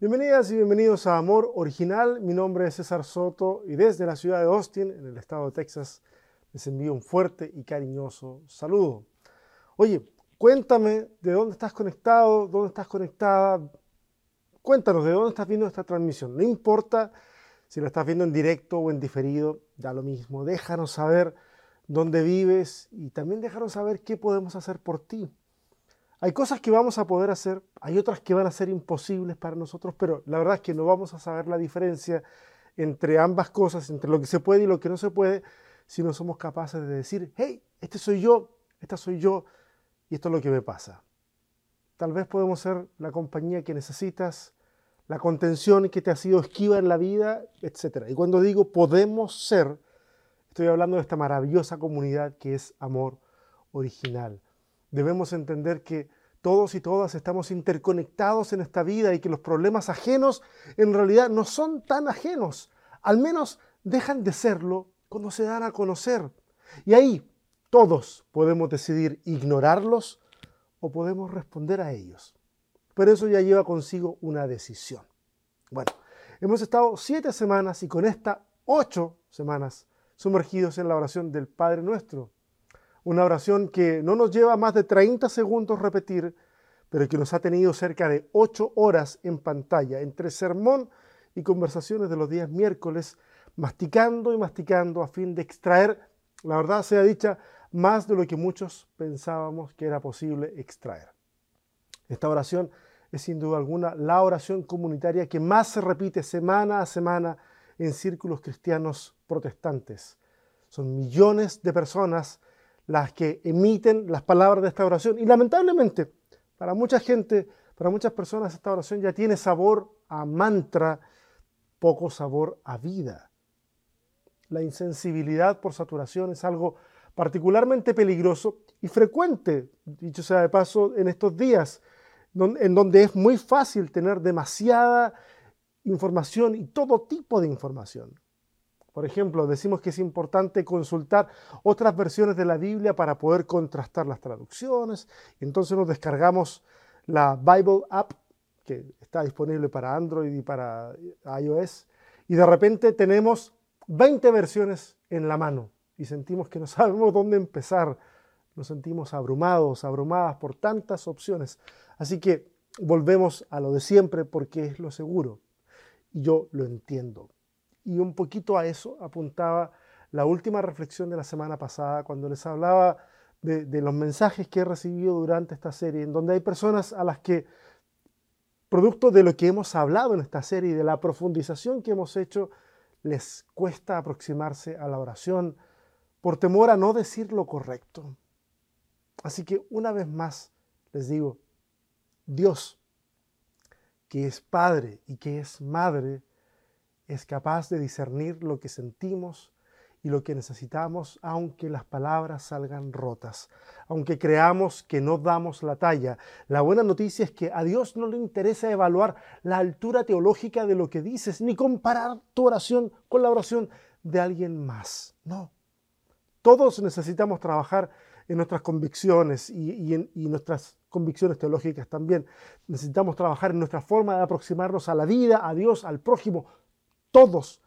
Bienvenidas y bienvenidos a Amor Original. Mi nombre es César Soto y desde la ciudad de Austin, en el estado de Texas, les envío un fuerte y cariñoso saludo. Oye, cuéntame de dónde estás conectado, dónde estás conectada. Cuéntanos de dónde estás viendo esta transmisión. No importa si la estás viendo en directo o en diferido, da lo mismo. Déjanos saber dónde vives y también déjanos saber qué podemos hacer por ti. Hay cosas que vamos a poder hacer, hay otras que van a ser imposibles para nosotros, pero la verdad es que no vamos a saber la diferencia entre ambas cosas, entre lo que se puede y lo que no se puede, si no somos capaces de decir, hey, este soy yo, esta soy yo, y esto es lo que me pasa. Tal vez podemos ser la compañía que necesitas, la contención que te ha sido esquiva en la vida, etc. Y cuando digo podemos ser, estoy hablando de esta maravillosa comunidad que es amor original Debemos entender que todos y todas estamos interconectados en esta vida y que los problemas ajenos en realidad no son tan ajenos. Al menos dejan de serlo cuando se dan a conocer. Y ahí todos podemos decidir ignorarlos o podemos responder a ellos. Pero eso ya lleva consigo una decisión. Bueno, hemos estado siete semanas y con esta ocho semanas sumergidos en la oración del Padre Nuestro. Una oración que no nos lleva más de 30 segundos repetir, pero que nos ha tenido cerca de 8 horas en pantalla, entre sermón y conversaciones de los días miércoles, masticando y masticando a fin de extraer, la verdad sea dicha, más de lo que muchos pensábamos que era posible extraer. Esta oración es sin duda alguna la oración comunitaria que más se repite semana a semana en círculos cristianos protestantes. Son millones de personas las que emiten las palabras de esta oración. Y lamentablemente, para mucha gente, para muchas personas, esta oración ya tiene sabor a mantra, poco sabor a vida. La insensibilidad por saturación es algo particularmente peligroso y frecuente, dicho sea de paso, en estos días, en donde es muy fácil tener demasiada información y todo tipo de información. Por ejemplo, decimos que es importante consultar otras versiones de la Biblia para poder contrastar las traducciones. Entonces nos descargamos la Bible App, que está disponible para Android y para iOS, y de repente tenemos 20 versiones en la mano y sentimos que no sabemos dónde empezar. Nos sentimos abrumados, abrumadas por tantas opciones. Así que volvemos a lo de siempre porque es lo seguro. Y yo lo entiendo. Y un poquito a eso apuntaba la última reflexión de la semana pasada, cuando les hablaba de, los mensajes que he recibido durante esta serie, en donde hay personas a las que, producto de lo que hemos hablado en esta serie de la profundización que hemos hecho, les cuesta aproximarse a la oración por temor a no decir lo correcto. Así que una vez más les digo, Dios, que es Padre y que es Madre, es capaz de discernir lo que sentimos y lo que necesitamos, aunque las palabras salgan rotas, aunque creamos que no damos la talla. La buena noticia es que a Dios no le interesa evaluar la altura teológica de lo que dices, ni comparar tu oración con la oración de alguien más. No. Todos necesitamos trabajar en nuestras convicciones y, en, y nuestras convicciones teológicas también. Necesitamos trabajar en nuestra forma de aproximarnos a la vida, a Dios, al prójimo, todos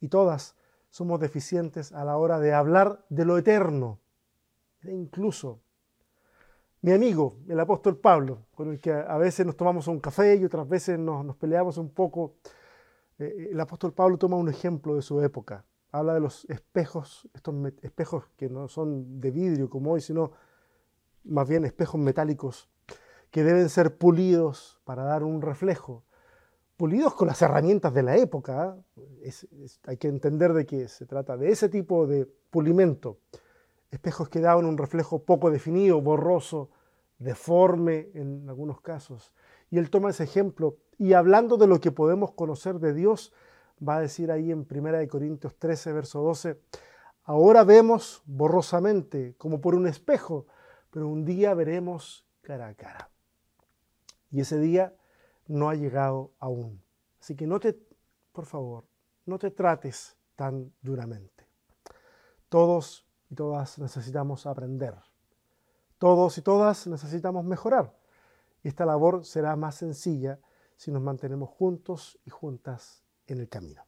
y todas somos deficientes a la hora de hablar de lo eterno. Incluso mi amigo, el apóstol Pablo, con el que a veces nos tomamos un café y otras veces nos, peleamos un poco, eh, eh, el apóstol Pablo toma un ejemplo de su época. Habla de los espejos, estos espejos que no son de vidrio como hoy, sino más bien espejos metálicos que deben ser pulidos para dar un reflejo pulidos con las herramientas de la época. hay que entender de que se trata de ese tipo de pulimento. Espejos que daban un reflejo poco definido, borroso, deforme en algunos casos. Y él toma ese ejemplo y hablando de lo que podemos conocer de Dios, va a decir ahí en 1 Corintios 13, verso 12, ahora vemos borrosamente, como por un espejo, pero un día veremos cara a cara. Y ese día no ha llegado aún. Así que no te, por favor, no te trates tan duramente. Todos y todas necesitamos aprender. Todos y todas necesitamos mejorar. Y esta labor será más sencilla si nos mantenemos juntos y juntas en el camino.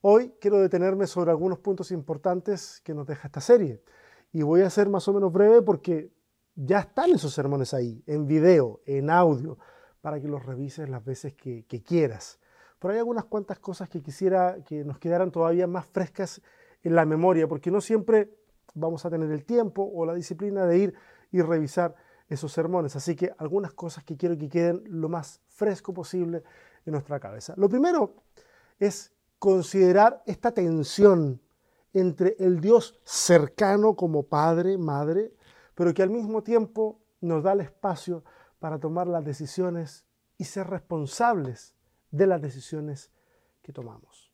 Hoy quiero detenerme sobre algunos puntos importantes que nos deja esta serie y voy a ser más o menos breve porque ya están esos sermones ahí, en video, en audio, para que los revises las veces que, quieras. Pero hay algunas cuantas cosas que quisiera que nos quedaran todavía más frescas en la memoria, porque no siempre vamos a tener el tiempo o la disciplina de ir y revisar esos sermones. Así que algunas cosas que quiero que queden lo más fresco posible en nuestra cabeza. Lo primero es considerar esta tensión entre el Dios cercano como Padre, Madre, pero que al mismo tiempo nos da el espacio para tomar las decisiones y ser responsables de las decisiones que tomamos.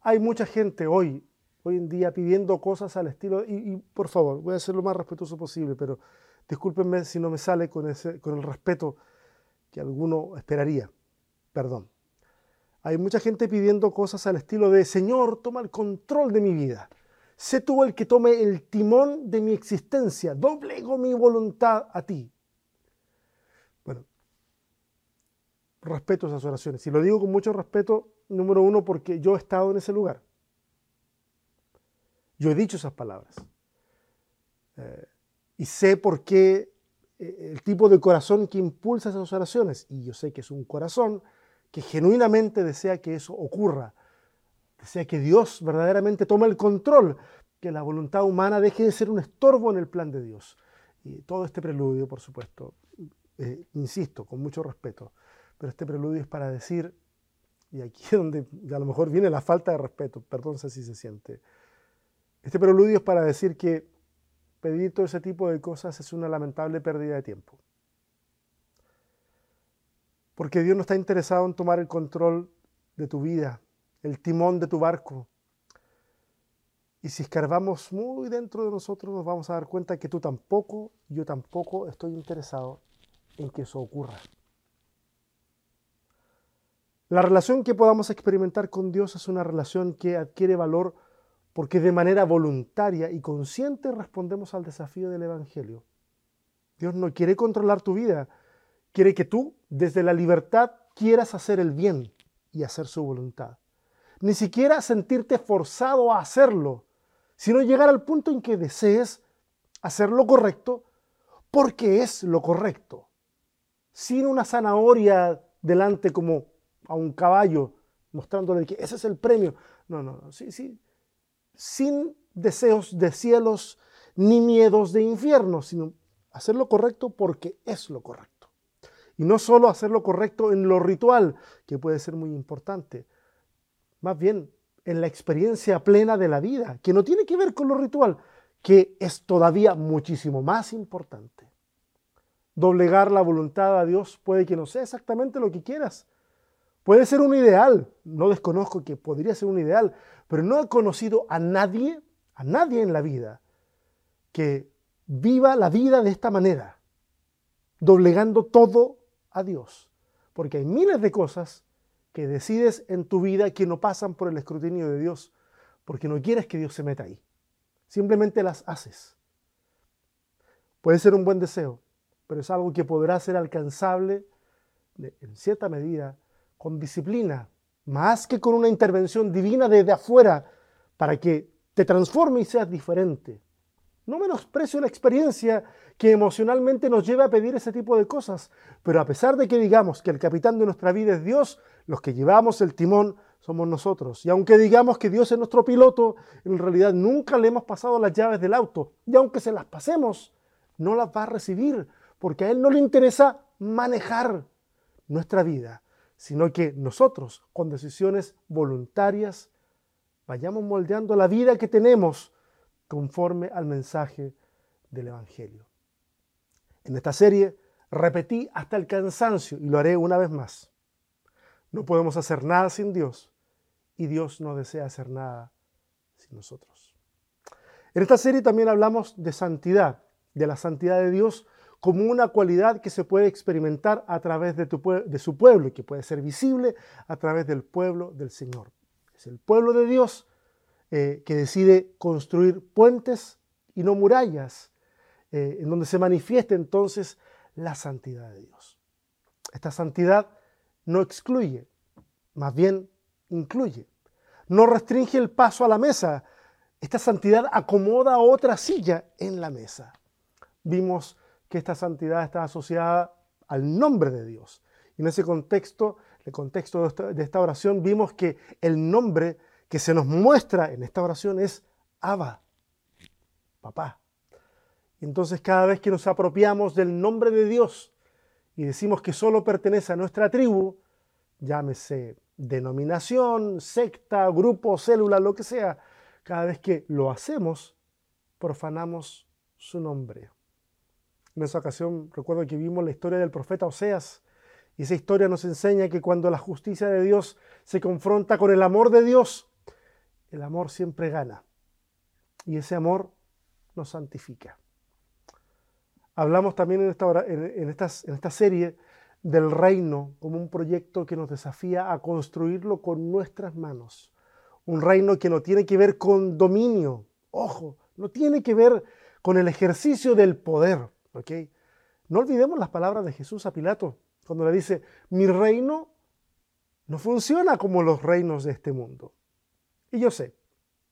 Hay mucha gente hoy, hoy en día, pidiendo cosas al estilo, y, por favor, voy a ser lo más respetuoso posible, pero discúlpenme si no me sale con, ese, con el respeto que alguno esperaría. Perdón. Hay mucha gente pidiendo cosas al estilo de, Señor, toma el control de mi vida. Sé tú el que tome el timón de mi existencia. Doblego mi voluntad a ti. Bueno, respeto esas oraciones. Y lo digo con mucho respeto, número uno, porque yo he estado en ese lugar. Yo he dicho esas palabras. Eh, y sé por qué eh, el tipo de corazón que impulsa esas oraciones. Y yo sé que es un corazón que genuinamente desea que eso ocurra. Desea que Dios verdaderamente tome el control, que la voluntad humana deje de ser un estorbo en el plan de Dios. Y todo este preludio, por supuesto, eh, insisto, con mucho respeto, pero este preludio es para decir, y aquí es donde a lo mejor viene la falta de respeto, perdón si se siente, este preludio es para decir que pedir todo ese tipo de cosas es una lamentable pérdida de tiempo. Porque Dios no está interesado en tomar el control de tu vida, el timón de tu barco. Y si escarbamos muy dentro de nosotros, nos vamos a dar cuenta que tú tampoco, yo tampoco estoy interesado en que eso ocurra. La relación que podamos experimentar con Dios es una relación que adquiere valor porque de manera voluntaria y consciente respondemos al desafío del Evangelio. Dios no quiere controlar tu vida, quiere que tú, desde la libertad, quieras hacer el bien y hacer su voluntad. Ni siquiera sentirte forzado a hacerlo, sino llegar al punto en que desees hacer lo correcto porque es lo correcto, sin una zanahoria delante como a un caballo, mostrándole que ese es el premio. No, no, no, sí, sí, sin deseos de cielos ni miedos de infierno, sino hacer lo correcto porque es lo correcto. Y no solo hacer lo correcto en lo ritual, que puede ser muy importante, más bien en la experiencia plena de la vida, que no tiene que ver con lo ritual, que es todavía muchísimo más importante. Doblegar la voluntad a Dios puede que no sea exactamente lo que quieras. Puede ser un ideal, no desconozco que podría ser un ideal, pero no he conocido a nadie, a nadie en la vida, que viva la vida de esta manera, doblegando todo a Dios. Porque hay miles de cosas que decides en tu vida que no pasan por el escrutinio de Dios, porque no quieres que Dios se meta ahí. Simplemente las haces. Puede ser un buen deseo, pero es algo que podrá ser alcanzable en cierta medida con disciplina, más que con una intervención divina desde afuera para que te transforme y seas diferente. No menosprecio la experiencia que emocionalmente nos lleva a pedir ese tipo de cosas, pero a pesar de que digamos que el capitán de nuestra vida es Dios, los que llevamos el timón somos nosotros. Y aunque digamos que Dios es nuestro piloto, en realidad nunca le hemos pasado las llaves del auto. Y aunque se las pasemos, no las va a recibir, porque a Él no le interesa manejar nuestra vida, sino que nosotros, con decisiones voluntarias, vayamos moldeando la vida que tenemos conforme al mensaje del Evangelio. En esta serie repetí hasta el cansancio y lo haré una vez más. No podemos hacer nada sin Dios y Dios no desea hacer nada sin nosotros. En esta serie también hablamos de santidad, de la santidad de Dios como una cualidad que se puede experimentar a través de, de su pueblo y que puede ser visible a través del pueblo del Señor. Es el pueblo de Dios eh, que decide construir puentes y no murallas, eh, en donde se manifiesta entonces la santidad de Dios. Esta santidad no excluye, más bien incluye. No restringe el paso a la mesa. Esta santidad acomoda otra silla en la mesa. Vimos que esta santidad está asociada al nombre de Dios. Y en ese contexto, el contexto de esta, oración, vimos que el nombre que se nos muestra en esta oración es Abba, papá. Entonces cada vez que nos apropiamos del nombre de Dios y decimos que solo pertenece a nuestra tribu, llámese denominación, secta, grupo, célula, lo que sea, cada vez que lo hacemos, profanamos su nombre. En esa ocasión recuerdo que vimos la historia del profeta Oseas y esa historia nos enseña que cuando la justicia de Dios se confronta con el amor de Dios, el amor siempre gana y ese amor nos santifica. Hablamos también en esta, en, en esta serie del reino como un proyecto que nos desafía a construirlo con nuestras manos. Un reino que no tiene que ver con dominio, ojo, no tiene que ver con el ejercicio del poder. No olvidemos las palabras de Jesús a Pilato, cuando le dice, mi reino no funciona como los reinos de este mundo. Y yo sé,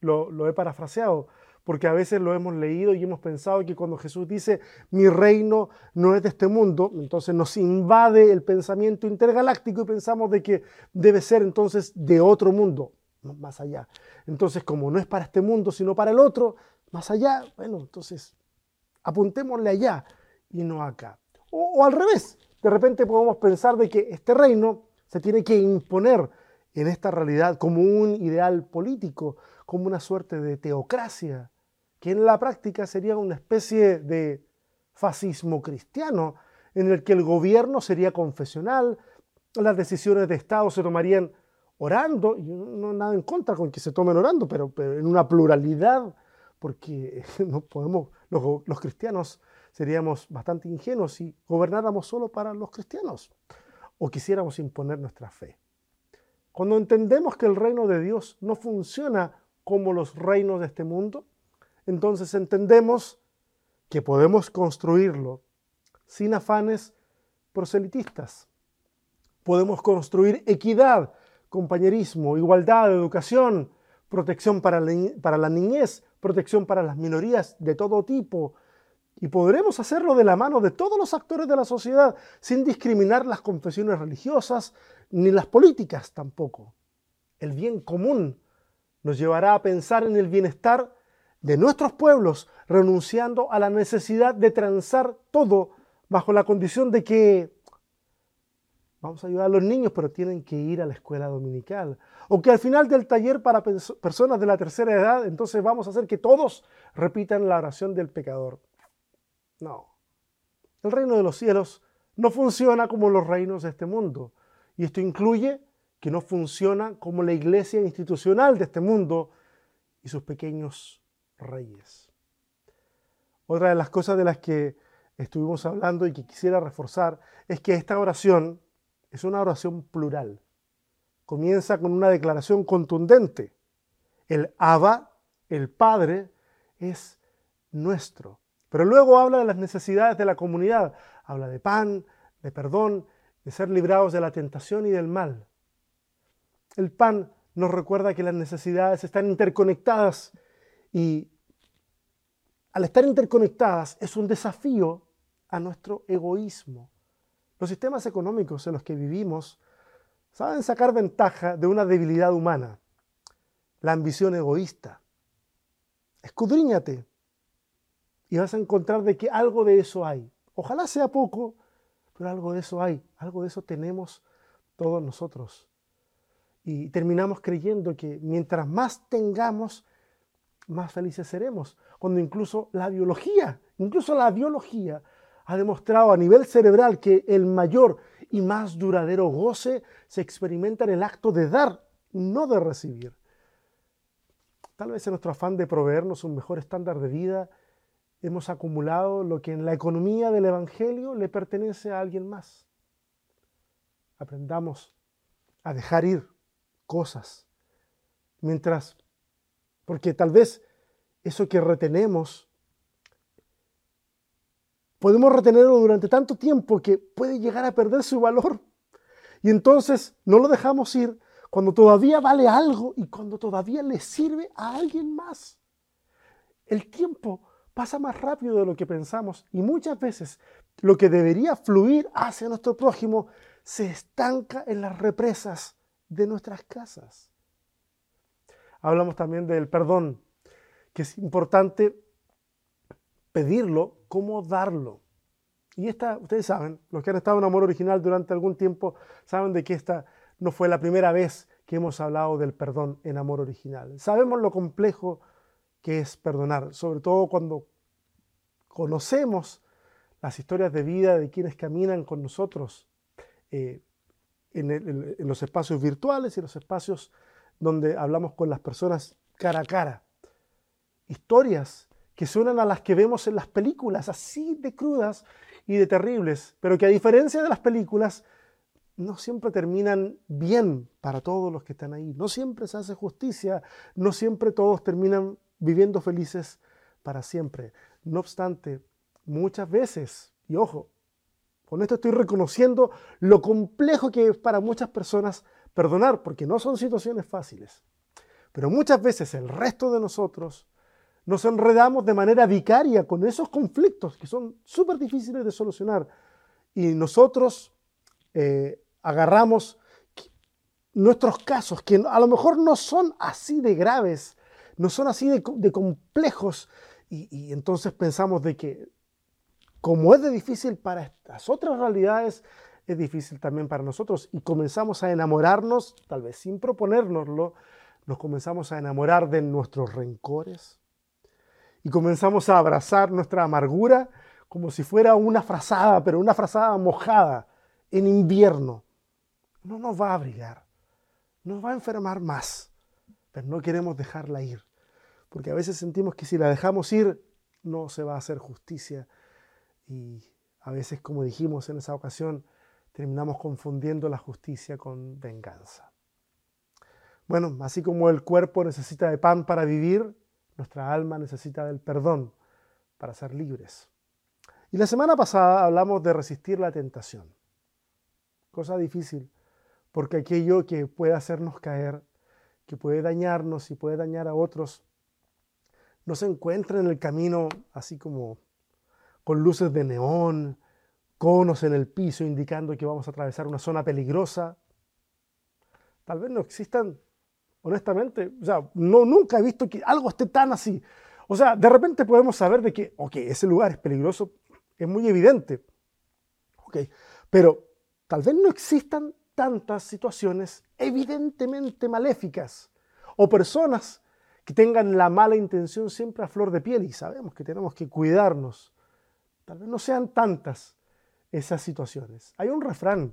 lo, lo he parafraseado, porque a veces lo hemos leído y hemos pensado que cuando Jesús dice, mi reino no es de este mundo, entonces nos invade el pensamiento intergaláctico y pensamos de que debe ser entonces de otro mundo, más allá. Entonces, como no es para este mundo, sino para el otro, más allá, bueno, entonces apuntémosle allá y no acá. O, al revés, de repente podemos pensar de que este reino se tiene que imponer en esta realidad como un ideal político, como una suerte de teocracia, que en la práctica sería una especie de fascismo cristiano, en el que el gobierno sería confesional, las decisiones de Estado se tomarían orando, y no nada en contra con que se tomen orando, pero, pero en una pluralidad, porque no podemos los, cristianos seríamos bastante ingenuos si gobernáramos solo para los cristianos o quisiéramos imponer nuestra fe. Cuando entendemos que el reino de Dios no funciona como los reinos de este mundo, entonces entendemos que podemos construirlo sin afanes proselitistas. Podemos construir equidad, compañerismo, igualdad, educación, protección para la, niñez, protección para las minorías de todo tipo. Y podremos hacerlo de la mano de todos los actores de la sociedad, sin discriminar las confesiones religiosas ni las políticas tampoco. El bien común nos llevará a pensar en el bienestar de nuestros pueblos, renunciando a la necesidad de transar todo bajo la condición de que vamos a ayudar a los niños, pero tienen que ir a la escuela dominical. O que al final del taller para personas de la tercera edad, entonces vamos a hacer que todos repitan la oración del pecador. No. El reino de los cielos no funciona como los reinos de este mundo. Y esto incluye que no funciona como la iglesia institucional de este mundo y sus pequeños reyes. Otra de las cosas de las que estuvimos hablando y que quisiera reforzar es que esta oración es una oración plural. Comienza con una declaración contundente. El Abba, el Padre, es nuestro. Pero luego habla de las necesidades de la comunidad. Habla de pan, de perdón, de ser librados de la tentación y del mal. El pan nos recuerda que las necesidades están interconectadas y al estar interconectadas es un desafío a nuestro egoísmo. Los sistemas económicos en los que vivimos saben sacar ventaja de una debilidad humana, la ambición egoísta. Escudriñate y vas a encontrar de que algo de eso hay. Ojalá sea poco, pero algo de eso hay, algo de eso tenemos todos nosotros. Y terminamos creyendo que mientras más tengamos, más felices seremos. Cuando incluso la biología, incluso la biología ha demostrado a nivel cerebral que el mayor y más duradero goce se experimenta en el acto de dar, no de recibir. Tal vez en nuestro afán de proveernos un mejor estándar de vida, hemos acumulado lo que en la economía del Evangelio le pertenece a alguien más. Aprendamos a dejar ir cosas, mientras, porque tal vez eso que retenemos podemos retenerlo durante tanto tiempo que puede llegar a perder su valor. Y entonces no lo dejamos ir cuando todavía vale algo y cuando todavía le sirve a alguien más. El tiempo pasa más rápido de lo que pensamos y muchas veces lo que debería fluir hacia nuestro prójimo se estanca en las represas de nuestras casas. Hablamos también del perdón, que es importante pedirlo como darlo. Y esta, ustedes saben, los que han estado en Amor Original durante algún tiempo, saben de que esta no fue la primera vez que hemos hablado del perdón en Amor Original. Sabemos lo complejo que es perdonar, sobre todo cuando conocemos las historias de vida de quienes caminan con nosotros eh, en, los espacios virtuales y los espacios donde hablamos con las personas cara a cara. Historias que suenan a las que vemos en las películas, así de crudas y de terribles, pero que a diferencia de las películas, no siempre terminan bien para todos los que están ahí. No siempre se hace justicia, no siempre todos terminan viviendo felices para siempre. No obstante, muchas veces, y ojo, con esto estoy reconociendo lo complejo que es para muchas personas perdonar, porque no son situaciones fáciles. Pero muchas veces el resto de nosotros nos enredamos de manera vicaria con esos conflictos que son súper difíciles de solucionar. Y nosotros eh, agarramos nuestros casos, que a lo mejor no son así de graves, no son así de, complejos, y, entonces pensamos de que como es de difícil para estas otras realidades, es difícil también para nosotros. Y comenzamos a enamorarnos, tal vez sin proponérnoslo, nos comenzamos a enamorar de nuestros rencores, y comenzamos a abrazar nuestra amargura como si fuera una frazada, pero una frazada mojada en invierno. No nos va a abrigar, nos va a enfermar más, pero no queremos dejarla ir, porque a veces sentimos que si la dejamos ir no se va a hacer justicia y a veces, como dijimos en esa ocasión, terminamos confundiendo la justicia con venganza. Bueno, así como el cuerpo necesita de pan para vivir, nuestra alma necesita del perdón para ser libres. Y la semana pasada hablamos de resistir la tentación. Cosa difícil, porque aquello que puede hacernos caer, que puede dañarnos y puede dañar a otros, no se encuentra en el camino así como con luces de neón, conos en el piso indicando que vamos a atravesar una zona peligrosa. Tal vez no existan honestamente. O sea, no, nunca he visto que algo esté tan así. O sea, de repente podemos saber de que, ok, ese lugar es peligroso, es muy evidente. Ok, pero tal vez no existan tantas situaciones evidentemente maléficas o personas que tengan la mala intención siempre a flor de piel y sabemos que tenemos que cuidarnos. Tal vez no sean tantas esas situaciones. Hay un refrán,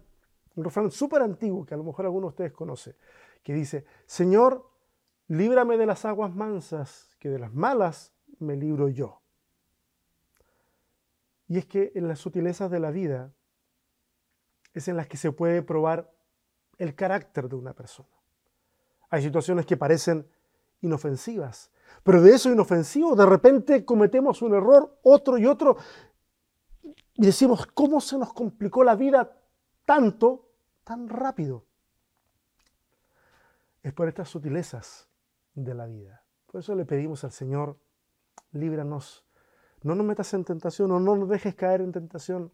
un refrán súper antiguo que a lo mejor alguno de ustedes conoce, que dice, Señor, líbrame de las aguas mansas, que de las malas me libro yo. Y es que en las sutilezas de la vida es en las que se puede probar el carácter de una persona. Hay situaciones que parecen inofensivas, pero de eso inofensivo de repente cometemos un error, otro y otro, y decimos, ¿cómo se nos complicó la vida tanto, tan rápido? Es por estas sutilezas de la vida. Por eso le pedimos al Señor, líbranos. No nos metas en tentación o no nos dejes caer en tentación.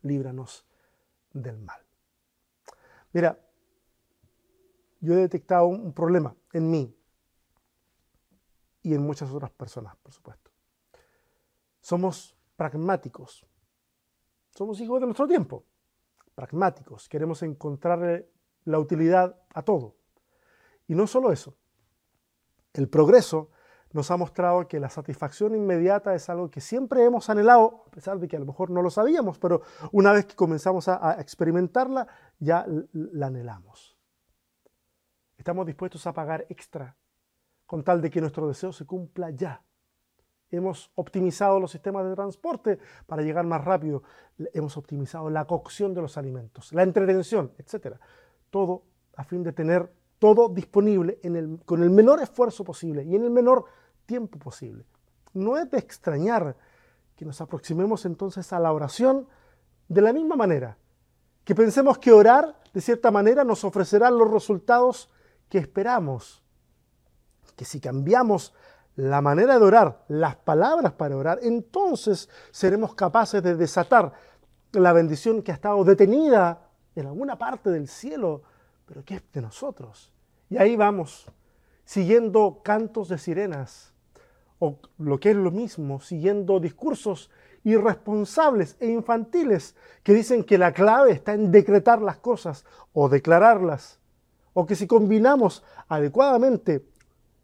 Líbranos del mal. Mira, yo he detectado un problema en mí y en muchas otras personas, por supuesto. Somos pragmáticos. Somos hijos de nuestro tiempo. Pragmáticos. Queremos encontrar la utilidad a todo. Y no solo eso, el progreso nos ha mostrado que la satisfacción inmediata es algo que siempre hemos anhelado, a pesar de que a lo mejor no lo sabíamos, pero una vez que comenzamos a, experimentarla, ya la anhelamos. Estamos dispuestos a pagar extra con tal de que nuestro deseo se cumpla ya. Hemos optimizado los sistemas de transporte para llegar más rápido. Hemos optimizado la cocción de los alimentos, la entretención, etc. Todo a fin de tener todo disponible con el menor esfuerzo posible y en el menor tiempo posible. No es de extrañar que nos aproximemos entonces a la oración de la misma manera, que pensemos que orar de cierta manera nos ofrecerá los resultados que esperamos, que si cambiamos la manera de orar, las palabras para orar, entonces seremos capaces de desatar la bendición que ha estado detenida en alguna parte del cielo, pero que es de nosotros. Y ahí vamos, siguiendo cantos de sirenas, o lo que es lo mismo, siguiendo discursos irresponsables e infantiles que dicen que la clave está en decretar las cosas o declararlas, o que si combinamos adecuadamente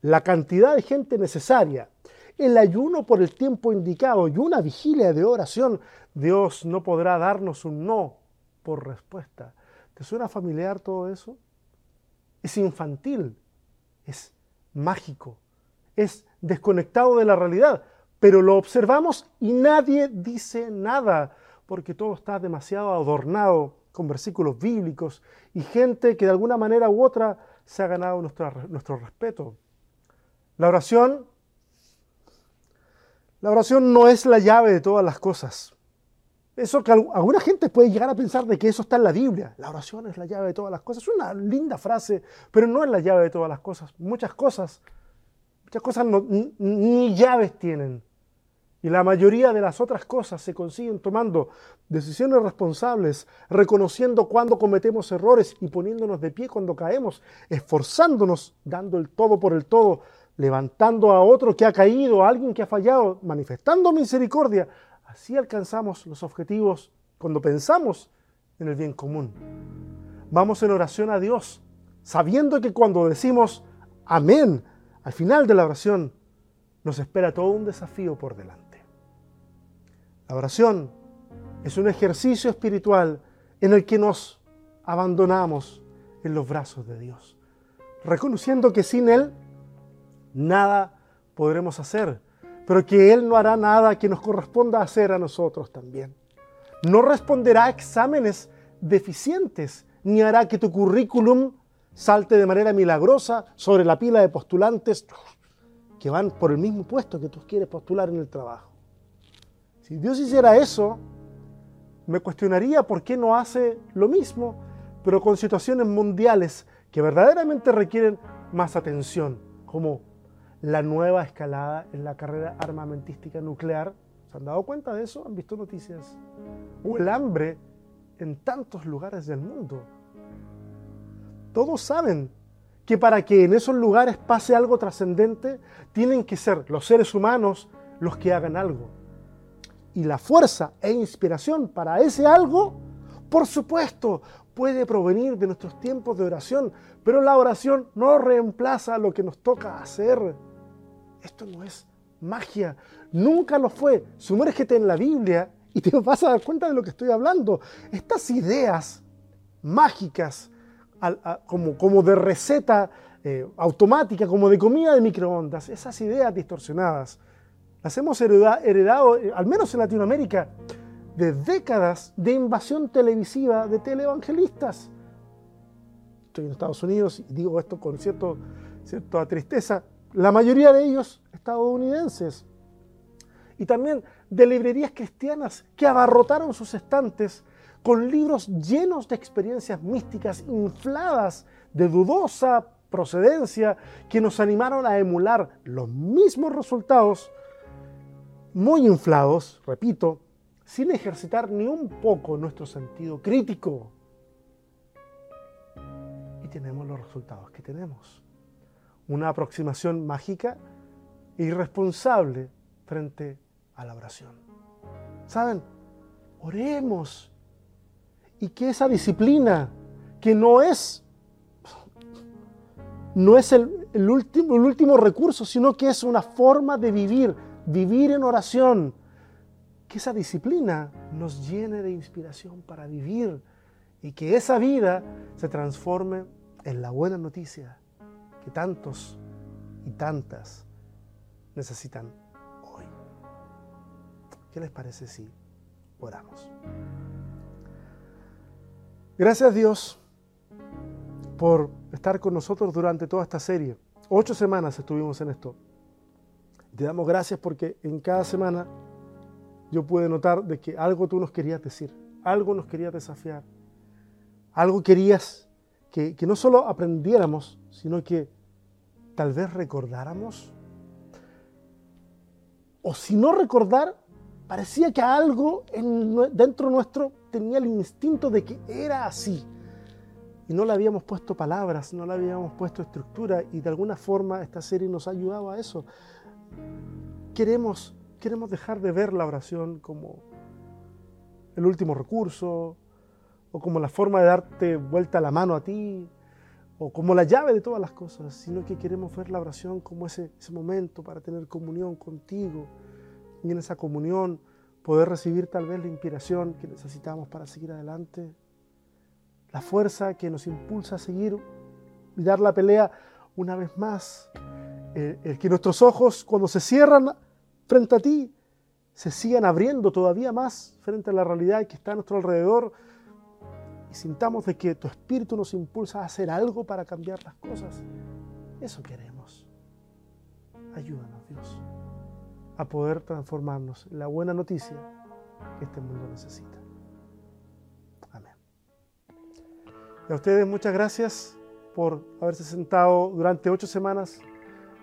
la cantidad de gente necesaria, el ayuno por el tiempo indicado y una vigilia de oración, Dios no podrá darnos un no por respuesta. ¿Te suena familiar todo eso? Es infantil, es mágico, es desconectado de la realidad, pero lo observamos y nadie dice nada, porque todo está demasiado adornado con versículos bíblicos y gente que de alguna manera u otra se ha ganado nuestro, respeto. La oración, la oración no es la llave de todas las cosas. Eso que alguna gente puede llegar a pensar de que eso está en la Biblia. La oración es la llave de todas las cosas. Es una linda frase, pero no es la llave de todas las cosas. Muchas cosas, muchas cosas ni llaves tienen. Y la mayoría de las otras cosas se consiguen tomando decisiones responsables, reconociendo cuando cometemos errores y poniéndonos de pie cuando caemos, esforzándonos, dando el todo por el todo, levantando a otro que ha caído, a alguien que ha fallado, manifestando misericordia. Así alcanzamos los objetivos cuando pensamos en el bien común. Vamos en oración a Dios, sabiendo que cuando decimos amén al final de la oración, nos espera todo un desafío por delante. La oración es un ejercicio espiritual en el que nos abandonamos en los brazos de Dios, reconociendo que sin Él nada podremos hacer, pero que Él no hará nada que nos corresponda hacer a nosotros también. No responderá a exámenes deficientes, ni hará que tu currículum salte de manera milagrosa sobre la pila de postulantes que van por el mismo puesto que tú quieres postular en el trabajo. Si Dios hiciera eso, me cuestionaría por qué no hace lo mismo, pero con situaciones mundiales que verdaderamente requieren más atención, como la nueva escalada en la carrera armamentística nuclear. ¿Se han dado cuenta de eso? ¿Han visto noticias? O el hambre en tantos lugares del mundo. Todos saben que para que en esos lugares pase algo trascendente, tienen que ser los seres humanos los que hagan algo. Y la fuerza e inspiración para ese algo, por supuesto, puede provenir de nuestros tiempos de oración, pero la oración no reemplaza lo que nos toca hacer. Esto no es magia, nunca lo fue. Sumérgete en la Biblia y te vas a dar cuenta de lo que estoy hablando. Estas ideas mágicas, como, como de receta eh, automática, como de comida de microondas, esas ideas distorsionadas, las hemos heredado, eh, al menos en Latinoamérica, de décadas de invasión televisiva de televangelistas. Estoy en Estados Unidos y digo esto con cierto, cierta tristeza la mayoría de ellos estadounidenses, y también de librerías cristianas que abarrotaron sus estantes con libros llenos de experiencias místicas infladas de dudosa procedencia que nos animaron a emular los mismos resultados, muy inflados, repito, sin ejercitar ni un poco nuestro sentido crítico. Y tenemos los resultados que tenemos una aproximación mágica e irresponsable frente a la oración. ¿Saben? Oremos. Y que esa disciplina, que no es, no es el, último, el último recurso, sino que es una forma de vivir, vivir en oración, que esa disciplina nos llene de inspiración para vivir y que esa vida se transforme en la buena noticia tantos y tantas necesitan hoy. ¿Qué les parece si oramos? Gracias Dios por estar con nosotros durante toda esta serie. Ocho semanas estuvimos en esto. Te damos gracias porque en cada semana yo pude notar de que algo tú nos querías decir, algo nos querías desafiar, algo querías que, no solo aprendiéramos, sino que tal vez recordáramos. O si no recordar, parecía que algo en, dentro nuestro tenía el instinto de que era así. Y no le habíamos puesto palabras, no le habíamos puesto estructura y de alguna forma esta serie nos ha ayudado a eso. Queremos, queremos dejar de ver la oración como el último recurso o como la forma de darte vuelta la mano a ti o como la llave de todas las cosas, sino que queremos ver la oración como ese, ese momento para tener comunión contigo y en esa comunión poder recibir tal vez la inspiración que necesitamos para seguir adelante, la fuerza que nos impulsa a seguir y dar la pelea una vez más, el, el que nuestros ojos cuando se cierran frente a ti se sigan abriendo todavía más frente a la realidad que está a nuestro alrededor sintamos de que tu espíritu nos impulsa a hacer algo para cambiar las cosas. Eso queremos. Ayúdanos, Dios a poder transformarnos en la buena noticia que este mundo necesita. Amén. Y a ustedes muchas gracias por haberse sentado durante ocho semanas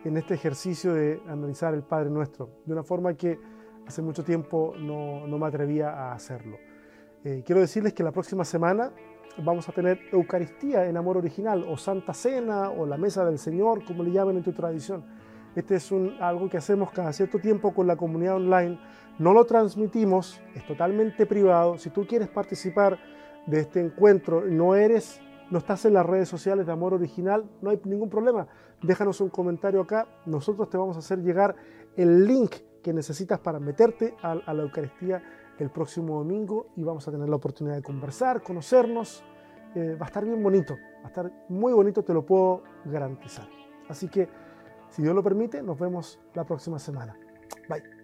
en este ejercicio de analizar el Padre Nuestro, de una forma que hace mucho tiempo no, me atrevía a hacerlo. Eh, quiero decirles que la próxima semana vamos a tener Eucaristía en amor original, o Santa Cena, o la Mesa del Señor, como le llaman en tu tradición. Este es algo que hacemos cada cierto tiempo con la comunidad online. No lo transmitimos, es totalmente privado. Si tú quieres participar de este encuentro, no eres, no estás en las redes sociales de Amor Original, no hay ningún problema. Déjanos un comentario acá. Nosotros te vamos a hacer llegar el link que necesitas para meterte a, la Eucaristía el próximo domingo y vamos a tener la oportunidad de conversar, conocernos. Eh, va a estar bien bonito, va a estar muy bonito, te lo puedo garantizar. Así que si Dios lo permite, nos vemos la próxima semana. Bye.